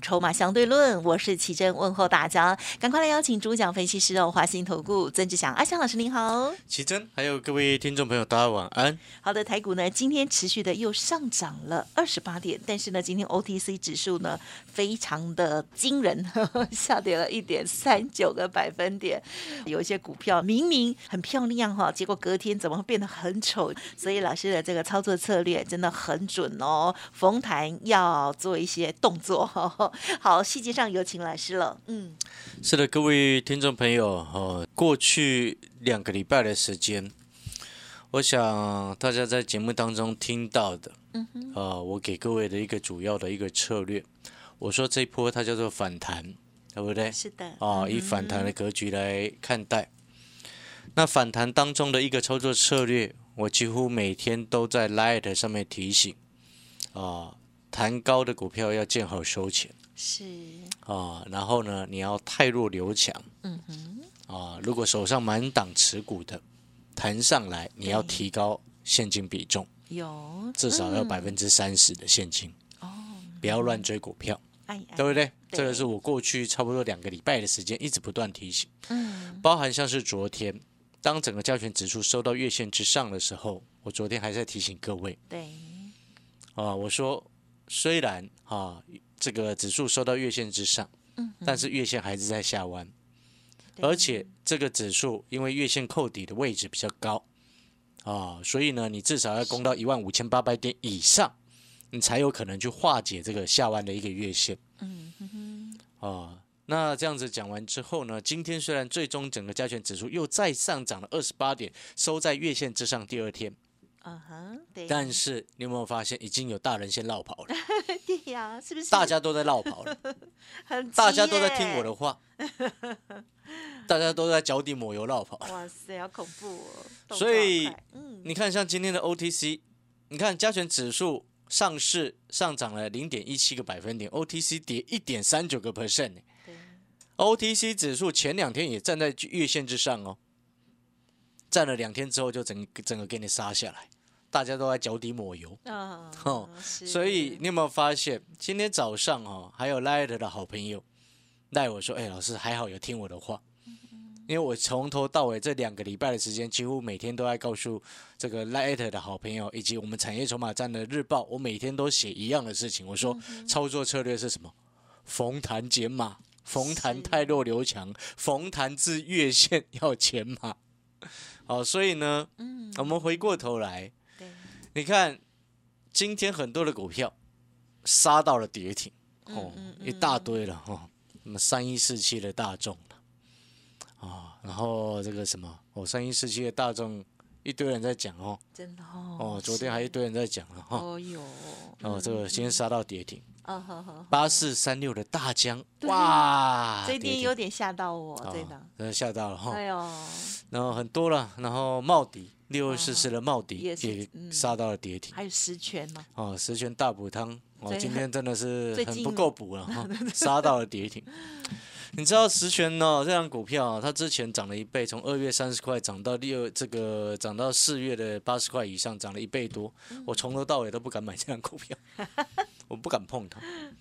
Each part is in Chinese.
筹码相对论，我是奇珍，问候大家，赶快来邀请主讲分析师哦，华兴投顾曾志祥阿祥老师您好，奇珍，还有各位听众朋友，大家晚安。好的，台股呢今天持续的又上涨了二十八点，但是呢今天 OTC 指数呢非常的惊人，呵 呵下跌了一点三九个百分点，有一些股票明明很漂亮哈，结果隔天怎么会变得很丑？所以老师的这个操作策略真的很准哦，逢弹要做一些动作。呵呵 好，细节上有请老师了。嗯，是的，各位听众朋友，哦，过去两个礼拜的时间，我想大家在节目当中听到的，嗯哼，呃，我给各位的一个主要的一个策略，我说这一波它叫做反弹，对不对？是的。啊，以反弹的格局来看待。那反弹当中的一个操作策略，我几乎每天都在 Light 上面提醒，啊，弹高的股票要见好收钱。是。啊，然后呢，你要太弱留强，嗯哼，啊，如果手上满档持股的弹上来，你要提高现金比重，有。至少要百分之三十的现金。哦，不要乱追股票，哎，对不对？这个是我过去差不多两个礼拜的时间一直不断提醒，嗯，包含像是昨天，当整个加权指数收到月线之上的时候，我昨天还在提醒各位，对，啊，我说虽然啊。这个指数收到月线之上，嗯，但是月线还是在下弯，而且这个指数因为月线扣底的位置比较高，啊，所以呢，你至少要攻到一万五千八百点以上，你才有可能去化解这个下弯的一个月线，嗯哼，啊，那这样子讲完之后呢，今天虽然最终整个加权指数又再上涨了二十八点，收在月线之上，第二天。嗯哼，对。但是你有没有发现，已经有大人先绕跑了？对呀，是不是？大家都在绕跑了，很大家都在听我的话，大家都在脚底抹油绕跑。哇塞，好恐怖哦！所以，你看，像今天的 OTC，你看加权指数上市上涨了零点一七个百分点，OTC 跌一点三九个 percent。OTC 指数前两天也站在月线之上哦。站了两天之后，就整整个给你杀下来，大家都在脚底抹油啊！所以你有没有发现，今天早上哦，还有 Light 的好朋友赖我说：“哎，老师还好有听我的话，因为我从头到尾这两个礼拜的时间，几乎每天都在告诉这个 Light 的好朋友，以及我们产业筹码站的日报，我每天都写一样的事情。我说操作策略是什么？逢弹减码，逢弹太弱留强，逢弹至月线要减码。”好，所以呢，嗯，我们回过头来，对，你看今天很多的股票杀到了跌停，哦，一大堆了哈，什么三一四七的大众啊，然后这个什么，哦，三一四七的大众，一堆人在讲哦，真的哦，哦，昨天还一堆人在讲了哈，哦哟，哦，这个今天杀到跌停。八四三六的大江，哇，这点有点吓到我，真的，真的吓到了哈。哎呦，然后很多了，然后茂迪六二四四的茂迪也杀到了跌停，还有十全呢。哦，十全大补汤，哦，今天真的是 很不够补了 哈，杀到了跌停。你知道十全呢？这张股票它之前涨了一倍，从二月三十块涨到六，这个涨到四月的八十块以上，涨了一倍多。我从头到尾都不敢买这张股票。我不敢碰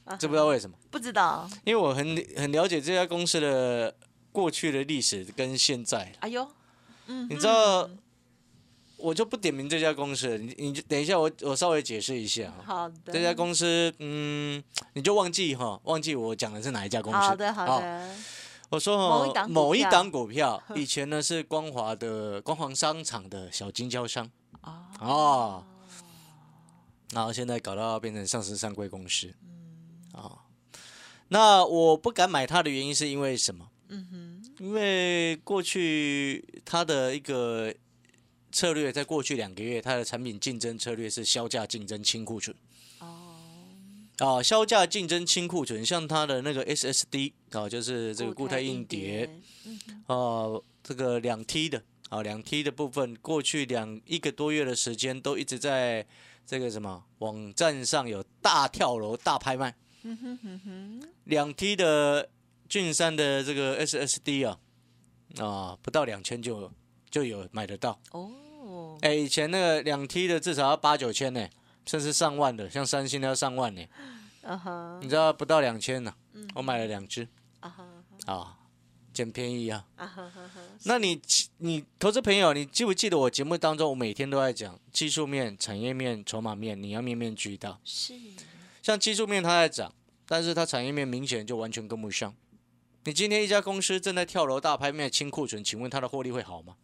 它，知不知道为什么？不知道，因为我很很了解这家公司的过去的历史跟现在。哎呦，嗯，你知道，我就不点名这家公司，你你就等一下，我我稍微解释一下好的。这家公司，嗯，你就忘记哈，忘记我讲的是哪一家公司。好的好的。我说哈，某一档股票，以前呢是光华的光华商场的小经销商。哦。然后现在搞到变成上市上柜公司，嗯，啊，那我不敢买它的原因是因为什么？嗯哼，因为过去它的一个策略，在过去两个月，它的产品竞争策略是销价竞争清库存。哦，啊，销价竞争清库存，像它的那个 SSD 啊，就是这个固态硬碟，啊，这个两 T 的啊，两 T 的部分，过去两一个多月的时间都一直在这个什么网站上有大跳楼、大拍卖。两 T 的俊山的这个 SSD 啊，啊，不到两千就就有买得到。哦，哎，以前那个两 T 的至少要八九千呢，甚至上万的，像三星的要上万呢。啊哈，你知道不到两千呢，我买了两只啊哈，啊，捡便宜啊。啊哈哈哈，那你你投资朋友，你记不记得我节目当中，我每天都在讲技术面、产业面、筹码面，你要面面俱到。是，像技术面它在涨，但是它产业面明显就完全跟不上。你今天一家公司正在跳楼大拍卖清库存，请问它的获利会好吗？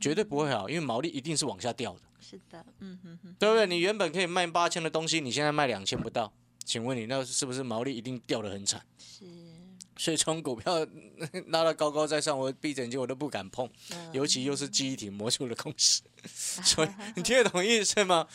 绝对不会好，因为毛利一定是往下掉的，是的，嗯哼哼，对不对？你原本可以卖八千的东西，你现在卖两千不到，请问你那是不是毛利一定掉得很惨？是，所以从股票 拉到高高在上，我闭着眼睛我都不敢碰，嗯尤其又是记忆体模组的公司，所以你听得懂意思吗？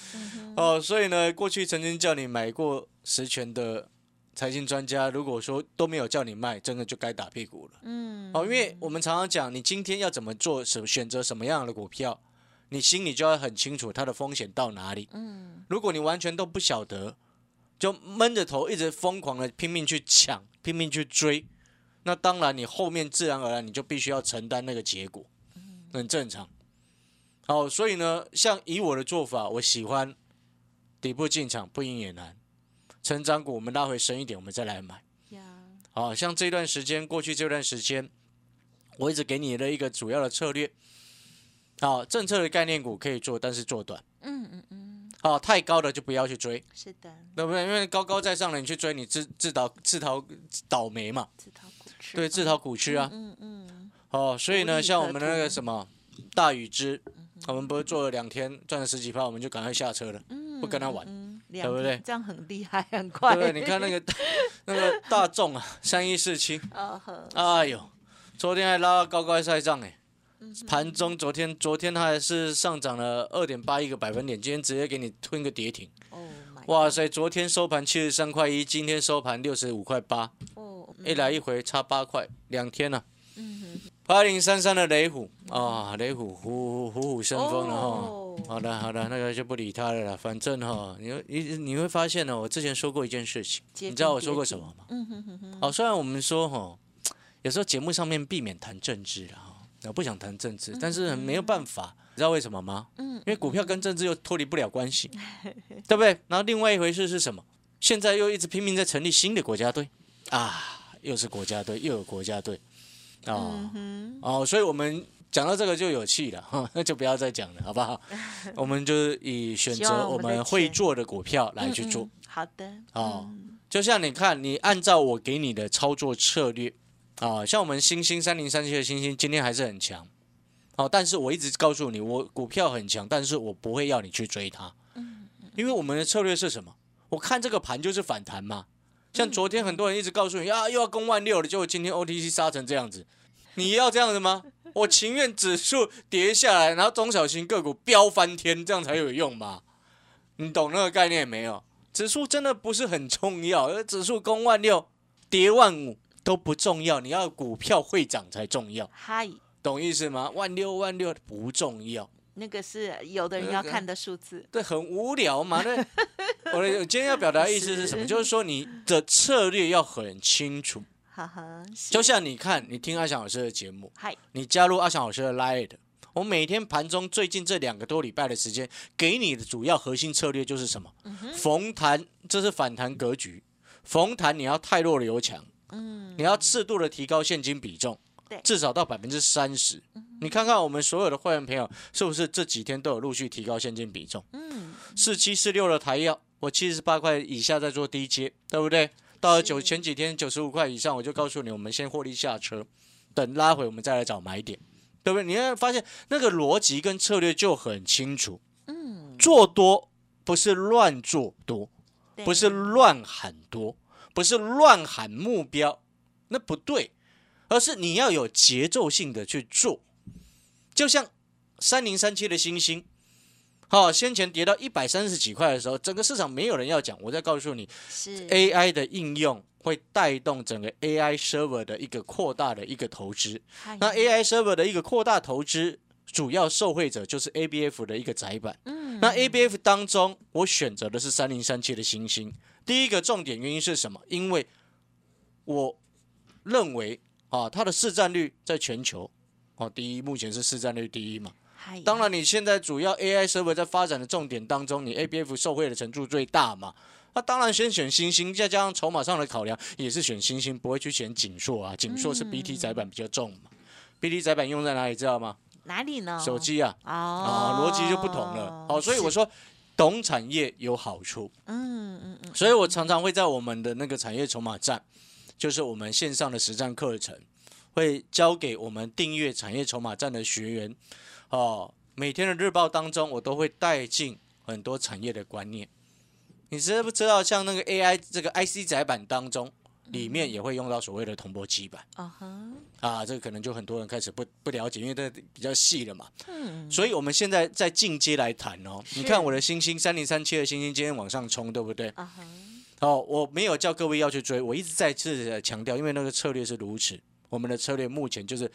哦，所以呢，过去曾经叫你买过实权的财经专家，如果说都没有叫你卖，真的就该打屁股了。嗯，哦，因为我们常常讲，你今天要怎么做，什选择什么样的股票，你心里就要很清楚它的风险到哪里。嗯，如果你完全都不晓得，就闷着头一直疯狂的拼命去抢，拼命去追，那当然你后面自然而然你就必须要承担那个结果，很正常。好，所以呢，像以我的做法，我喜欢底部进场，不赢也难。成长股我们拉回深一点，我们再来买。呀，好像这段时间，过去这段时间，我一直给你的一个主要的策略。好，政策的概念股可以做，但是做短。嗯嗯嗯，好，太高的就不要去追。是的，对不对？因为高高在上的你去追，你自自导自讨倒霉嘛。自讨苦吃，对，自讨苦吃啊。嗯嗯，哦，所以呢，像我们的那个什么大禹之，我们不是做了两天赚了十几趴，我们就赶快下车了，嗯，不跟他玩，嗯，对不对？这样很厉害，很快，对不对？你看那个 那个大众啊，三一四七，啊，哎呦，昨天还拉到高高在上哎，嗯盘中昨天昨天它还是上涨了二点八一个百分点，今天直接给你吞个跌停，哦哇塞！昨天收盘七十三块一，今天收盘六十五块八。哦，一来一回差八块，两天了、嗯哼，八零三三的雷虎啊，雷虎虎虎虎生风了哈。哦好的好的，那个就不理他了啦。反正哈，你你你会发现呢，我之前说过一件事情，你知道我说过什么吗？嗯哼哼哼，哦，虽然我们说哈，有时候节目上面避免谈政治了哈，我不想谈政治，但是没有办法，你知道为什么吗？嗯因为股票跟政治又脱离不了关系，对不对？然后另外一回事是什么？现在又一直拼命在成立新的国家队啊，又是国家队，又有国家队哦嗯，哦，所以我们讲到这个就有气了哈，那就不要再讲了，好不好？我们就是以选择我我们会做的股票来去做嗯。嗯好的，哦嗯就像你看，你按照我给你的操作策略啊，像我们星星三零三七的星星今天还是很强，哦，但是我一直告诉你，我股票很强，但是我不会要你去追它，因为我们的策略是什么？我看这个盘就是反弹嘛。像昨天很多人一直告诉你啊，又要攻万六了，结果今天 OTC 杀成这样子，你要这样子吗？我情愿指数跌下来，然后中小型个股飙翻天，这样才有用吧？你懂那个概念没有？指数真的不是很重要，而指数攻万六、跌万五都不重要，你要股票会涨才重要，嗨，懂意思吗？万六万六不重要，那个是有的人要看的数字，对，很无聊嘛。那 我的我今天要表达的意思是什么？就是说你的策略要很清楚。哈哈，是就像你看，你听阿翔老师的节目，嗨，你加入阿翔老师的 Line，我每天盘中最近这两个多礼拜的时间，给你的主要核心策略就是什么？逢弹，这是反弹格局。逢弹你要太弱留强，嗯，你要适度的提高现金比重对，至少到百分之三十。你看看我们所有的会员朋友，是不是这几天都有陆续提高现金比重？嗯，四七四六的台药，我七十八块以下在做低阶，对不对？到九前几天九十五块以上，我就告诉你，我们先获利下车，等拉回我们再来找买点，对不对？你会发现那个逻辑跟策略就很清楚。嗯，做多不是乱做多，不是乱喊多，不是乱喊目标，那不对，而是你要有节奏性的去做。就像三零三七的星星，好、先前跌到一百三十几块的时候，整个市场没有人要讲。我再告诉你是，AI 的应用会带动整个 AI server 的一个扩大的一个投资。嗨那 AI server 的一个扩大投资，主要受惠者就是 ABF 的一个窄板。嗯，那 ABF 当中，我选择的是三零三七的星星。第一个重点原因是什么？因为我认为啊，它的市占率在全球哦第一，目前是市占率第一嘛。嗨当然，你现在主要 AI server 在发展的重点当中，你 ABF 受惠的程度最大嘛。那当然先选星星，再加上筹码上的考量，也是选星星，不会去选锦硕啊。锦硕是 BT 窄板比较重嘛。BT 窄板用在哪里知道吗？哪里呢？手机啊，哦，啊，逻辑就不同了。好，所以我说懂产业有好处。嗯嗯嗯，所以我常常会在我们的那个产业筹码站，就是我们线上的实战课程，会教给我们订阅产业筹码站的学员，哦，每天的日报当中，我都会带进很多产业的观念。你知不知道，像那个 AI 这个 IC 载板当中，里面也会用到所谓的铜箔基板啊哈，啊，这个可能就很多人开始不不了解，因为这比较细了嘛。嗯，所以我们现在在进阶来谈哦。你看我的星星三零三七的星星今天往上冲，对不对？啊哈，哦，我没有叫各位要去追，我一直再次的强调，因为那个策略是如此。我们的策略目前就是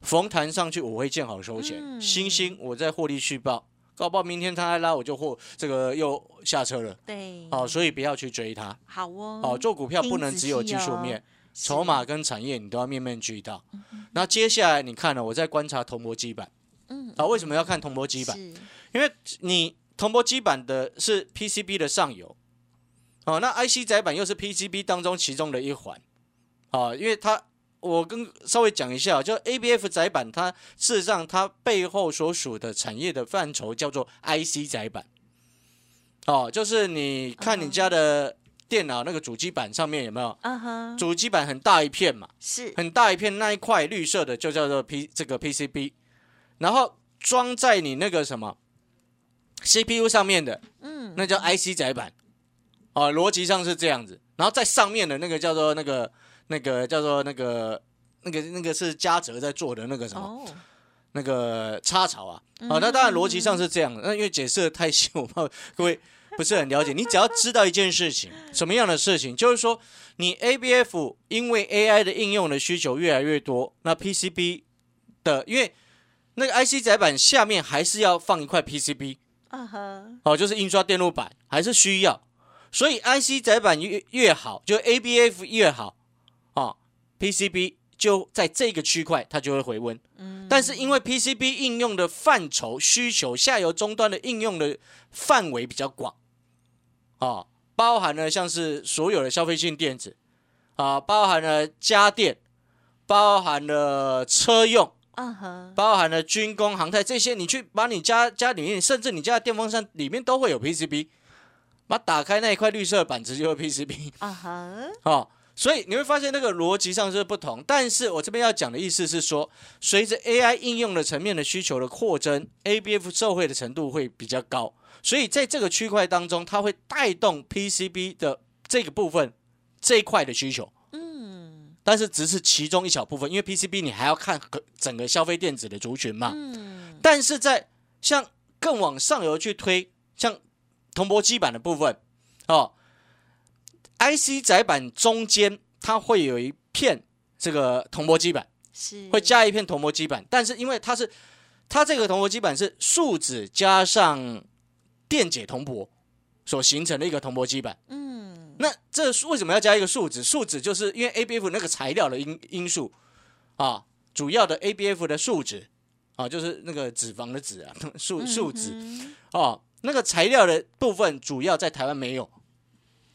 逢弹上去我会见好收钱，嗯星星我在获利续报，搞不好明天它来拉我就获这个又下车了。对，哦，所以不要去追它。好哦，哦，做股票不能只有技术面，筹码跟产业你都要面面俱到。那接下来你看了，我在观察铜箔基板。嗯，啊，为什么要看铜箔基板？因为你铜箔基板的是 PCB 的上游，哦，那 IC 载板又是 PCB 当中其中的一环，啊，因为它我跟稍微讲一下，就 ABF 载板，它事实上它背后所属的产业的范畴叫做 IC 载板，哦，就是你看你家的电脑那个主机板上面有没有？啊哈，主机板很大一片嘛，是。很大一片那一块绿色的就叫做 P 这个 PCB，然后装在你那个什么 CPU 上面的，嗯，那叫 IC 载板，哦，逻辑上是这样子，然后在上面的那个叫做那个那个叫做那个那个那个是嘉泽在做的那个什么、哦，那个插槽啊，哦，那当然逻辑上是这样的，那因为解释的太细，我怕各位不是很了解。你只要知道一件事情，什么样的事情，就是说你 ABF 因为 AI 的应用的需求越来越多，那 PCB 的因为那个 IC 载板下面还是要放一块 PCB，啊哈，哦，就是印刷电路板还是需要，所以 IC 载板越越好，就 ABF 越好，啊、p c b 就在这个区块它就会回温。嗯，但是因为 PCB 应用的范畴需求，下游终端的应用的范围比较广，啊，包含了像是所有的消费性电子，啊，包含了家电，包含了车用，嗯哼，包含了军工、航太这些，你去把你家家里面，甚至你家的电风扇里面都会有 PCB，把打开那一块绿色板子就是 PCB，啊哈，哦，所以你会发现那个逻辑上是不同，但是我这边要讲的意思是说，随着 AI 应用的层面的需求的扩增，ABF 受惠的程度会比较高，所以在这个区块当中，它会带动 PCB 的这个部分这一块的需求，嗯。但是只是其中一小部分，因为 PCB 你还要看整个消费电子的族群嘛，嗯，但是在像更往上游去推，像铜箔基板的部分，哦，IC 载板中间它会有一片这个铜箔基板，是会加一片铜箔基板，但是因为它是它这个铜箔基板是树脂加上电解铜箔所形成的一个铜箔基板。嗯那这为什么要加一个树脂？树脂就是因为 ABF 那个材料的因因素啊，主要的 ABF 的树脂啊，就是那个脂肪的脂啊，树树脂嗯哦，那个材料的部分主要在台湾没有，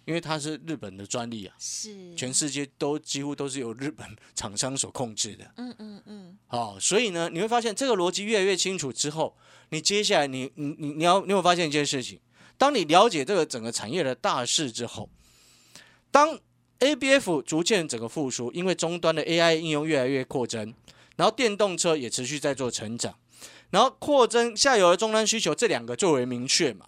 因为它是日本的专利啊，是全世界都几乎都是由日本厂商所控制的。嗯嗯嗯哦，所以呢，你会发现这个逻辑越来越清楚之后，你接下来你你你你要你会发现一件事情，当你了解这个整个产业的大势之后，当 ABF 逐渐整个复苏，因为终端的 AI 应用越来越扩增，然后电动车也持续在做成长，然后扩增下游的终端需求，这两个最为明确嘛。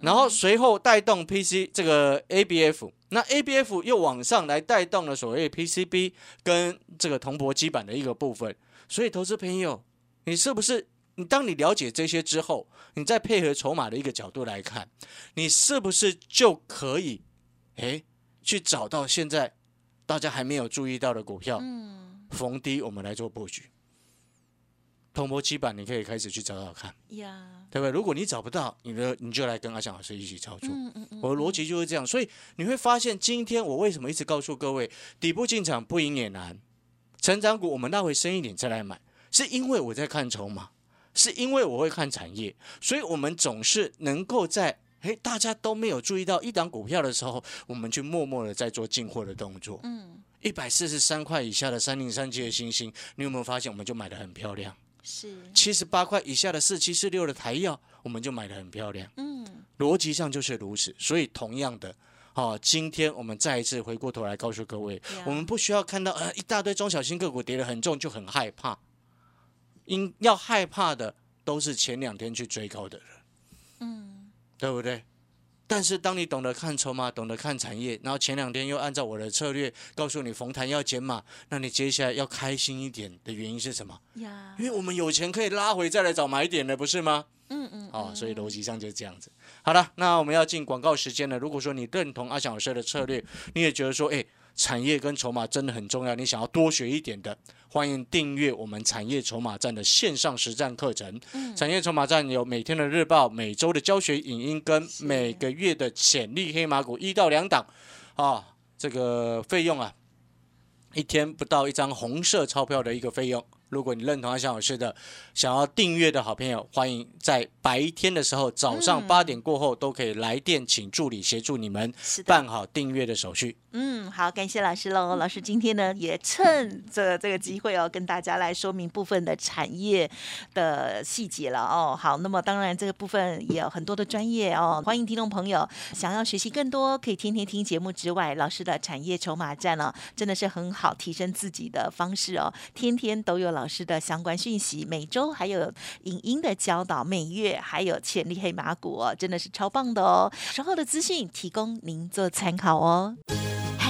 然后随后带动 PC 这个 ABF，那 ABF 又往上来带动了所谓 PCB 跟这个铜箔基板的一个部分。所以，投资朋友，你是不是你当你了解这些之后，你再配合筹码的一个角度来看，你是不是就可以诶去找到现在大家还没有注意到的股票，嗯逢低我们来做布局？铜箔基板你可以开始去找找看，呀，对不对？如果你找不到，你的你就来跟阿翔老师一起操作。我的逻辑就是这样，所以你会发现，今天我为什么一直告诉各位，底部进场不赢也难，成长股我们拉回深一点再来买，是因为我在看筹码，是因为我会看产业，所以我们总是能够在诶大家都没有注意到一档股票的时候，我们去默默的在做进货的动作。嗯，一百四十三块以下的三零三七的星星，你有没有发现我们就买的很漂亮？是，七十八块以下的四七四六的台药，我们就买的很漂亮。嗯，逻辑上就是如此。所以同样的，哦，今天我们再一次回过头来告诉各位我们不需要看到呃一大堆中小型个股跌得很重就很害怕，应要害怕的都是前两天去追高的人，嗯，对不对？但是当你懂得看筹码，懂得看产业，然后前两天又按照我的策略告诉你逢弹要减码，那你接下来要开心一点的原因是什么？呀，因为我们有钱可以拉回再来找买点的，不是吗？嗯嗯，哦，所以逻辑上就是这样子。好了，那我们要进广告时间了。如果说你认同阿翔老师的策略，你也觉得说，哎，产业跟筹码真的很重要，你想要多学一点的，欢迎订阅我们产业筹码站的线上实战课程。产业筹码站有每天的日报、每周的教学影音跟每个月的潜力黑马股一到两档啊，这个费用啊，一天不到一张红色钞票的一个费用。如果你认同阿翔老师的，想要订阅的好朋友，欢迎在白天的时候，早上嗯八点过后都可以来电，请助理协助你们。办好订阅的手续。嗯，好，感谢老师喽。老师今天呢，也趁着这个机会哦，跟大家来说明部分的产业的细节了哦。好，那么当然这个部分也有很多的专业哦，欢迎听众朋友想要学习更多，可以天天听节目之外，老师的产业筹码站哦，真的是很好提升自己的方式哦。天天都有老师的相关讯息，每周还有影音的教导，每月还有潜力黑马股哦，真的是超棒的哦。稍后的资讯提供您做参考哦。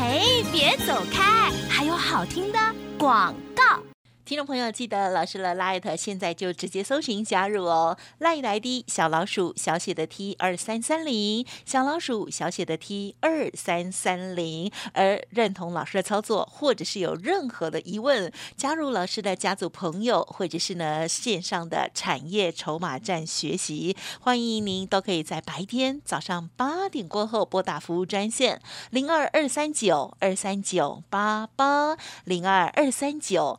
嘿，别走开，还有好听的广告。听众朋友，记得老师的 Light 现在就直接搜寻加入哦，Light ID 小老鼠小写的 T 二三三零，小老鼠小写的 T 二三三零。而认同老师的操作，或者是有任何的疑问，加入老师的家族朋友，或者是呢线上的产业筹码站学习，欢迎您都可以在白天早上八点过后拨打服务专线零二二三九二三九八八零二二三九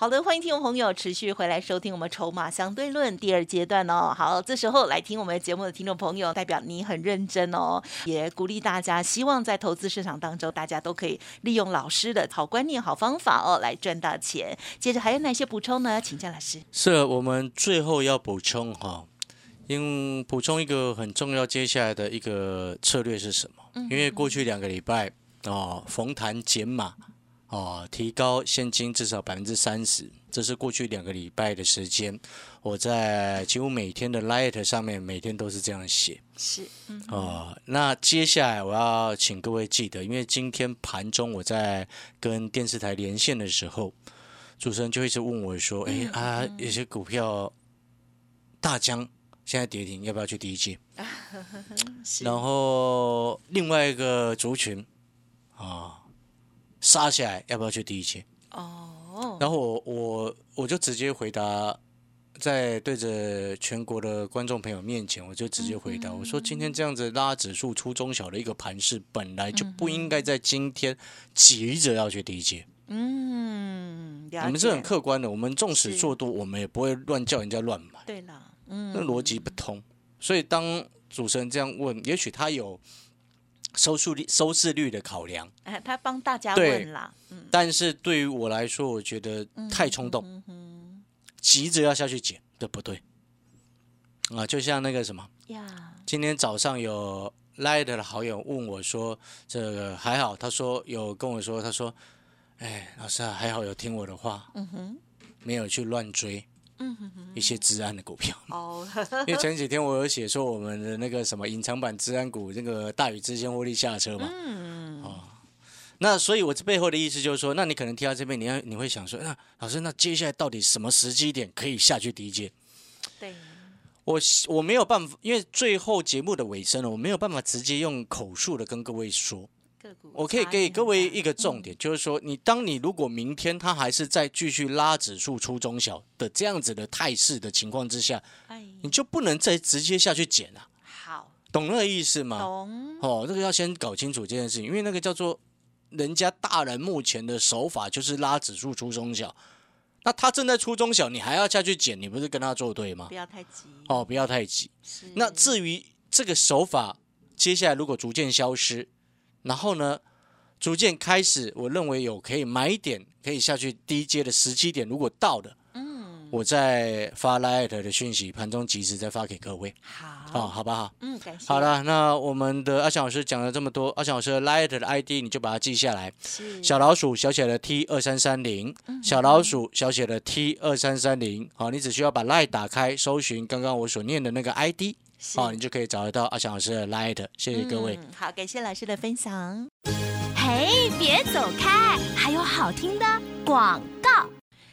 好的，欢迎听众朋友持续回来收听我们《筹码相对论》第二阶段哦。好，这时候来听我们节目的听众朋友，代表你很认真哦，也鼓励大家，希望在投资市场当中，大家都可以利用老师的好观念、好方法哦，来赚到钱。接着还有哪些补充呢？请教老师。是我们最后要补充哈，因补充一个很重要，接下来的一个策略是什么？因为过去两个礼拜哦，逢弹减码哦，提高现金至少百分之三十，这是过去两个礼拜的时间，我在几乎每天的 Light 上面每天都是这样写。是，嗯，哦，那接下来我要请各位记得，因为今天盘中我在跟电视台连线的时候，主持人就一直问我说：“哎、嗯啊，有些股票大疆现在跌停，要不要去第一季，然后另外一个族群啊，杀下来要不要去低接？哦，然后我我我就直接回答，在对着全国的观众朋友面前，我就直接回答，我说今天这样子拉指数出中小的一个盘势，本来就不应该在今天急着要去低接。嗯，了我们是很客观的，我们纵使做多，我们也不会乱叫人家乱买，对啦，嗯，那逻辑不通。所以当主持人这样问，也许他有收视率收视率的考量，哎，他帮大家问啦，嗯，但是对于我来说，我觉得太冲动。急着要下去捡，这不对？啊，就像那个什么，呀，今天早上有 Light 的好友问我说，这个还好，他说有跟我说，他说，哎，老师啊，还好有听我的话，嗯哼，没有去乱追，嗯哼哼，一些治安的股票。哦，因为前几天我有写说我们的那个什么隐藏版治安股，那个大禹之间获利下车嘛，嗯，哦，那所以我这背后的意思就是说，那你可能听到这边，你要你会想说，那老师，那接下来到底什么时机点可以下去低阶？对。我我没有办法，因为最后节目的尾声了，我没有办法直接用口述的跟各位说。我可以给各位一个重点，就是说，你当你如果明天它还是在继续拉指数出中小的这样子的态势的情况之下，你就不能再直接下去减了。好，懂那个意思吗？懂。哦，这个要先搞清楚这件事情，因为那个叫做人家大人目前的手法就是拉指数出中小。那他正在出中小，你还要下去捡，你不是跟他作对吗？不要太急哦，不要太急。那至于这个手法，接下来如果逐渐消失，然后呢，逐渐开始，我认为有可以买点，可以下去低阶的时机点，如果到的，嗯。我再发 Light 的讯息，盘中及时再发给各位。好，哦，好不好？嗯，感谢。好了，那我们的阿翔老师讲了这么多，阿翔老师的 Light 的 ID 你就把它记下来。小老鼠小写的 T 二三三零，小老鼠小写的 T 二三三零。好，你只需要把 Light 打开，搜寻刚刚我所念的那个 ID，好，你就可以找得到阿翔老师的 Light。谢谢各位。好，感谢老师的分享。嘿，别走开，还有好听的广告。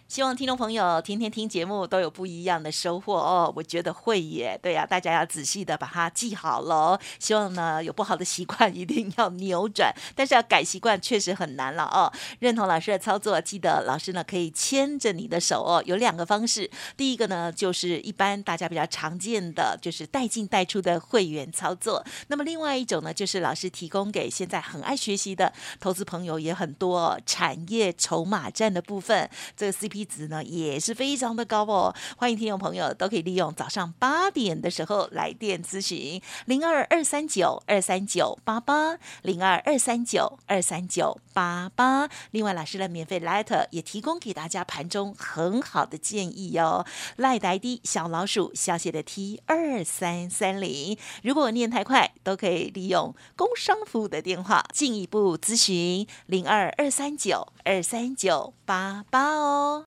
希望听众朋友天天听节目都有不一样的收获哦，我觉得会耶，对呀，大家要仔细的把它记好喽。希望呢有不好的习惯一定要扭转，但是要改习惯确实很难了哦。认同老师的操作，记得老师呢可以牵着你的手哦。有两个方式，第一个呢就是一般大家比较常见的，就是带进带出的会员操作。那么另外一种呢，就是老师提供给现在很爱学习的投资朋友也很多，产业筹码战的部分，这个 CP。值呢也是非常的高哦，欢迎听众朋友都可以利用早上八点的时候来电咨询零二二三九二三九八八零二二三九二三九八八。另外，老师的免费 letter 也提供给大家盘中很好的建议哦。赖呆的小老鼠小写的 T 二三三零，如果念太快，都可以利用工商服务的电话进一步咨询零二二三九二三九八八哦。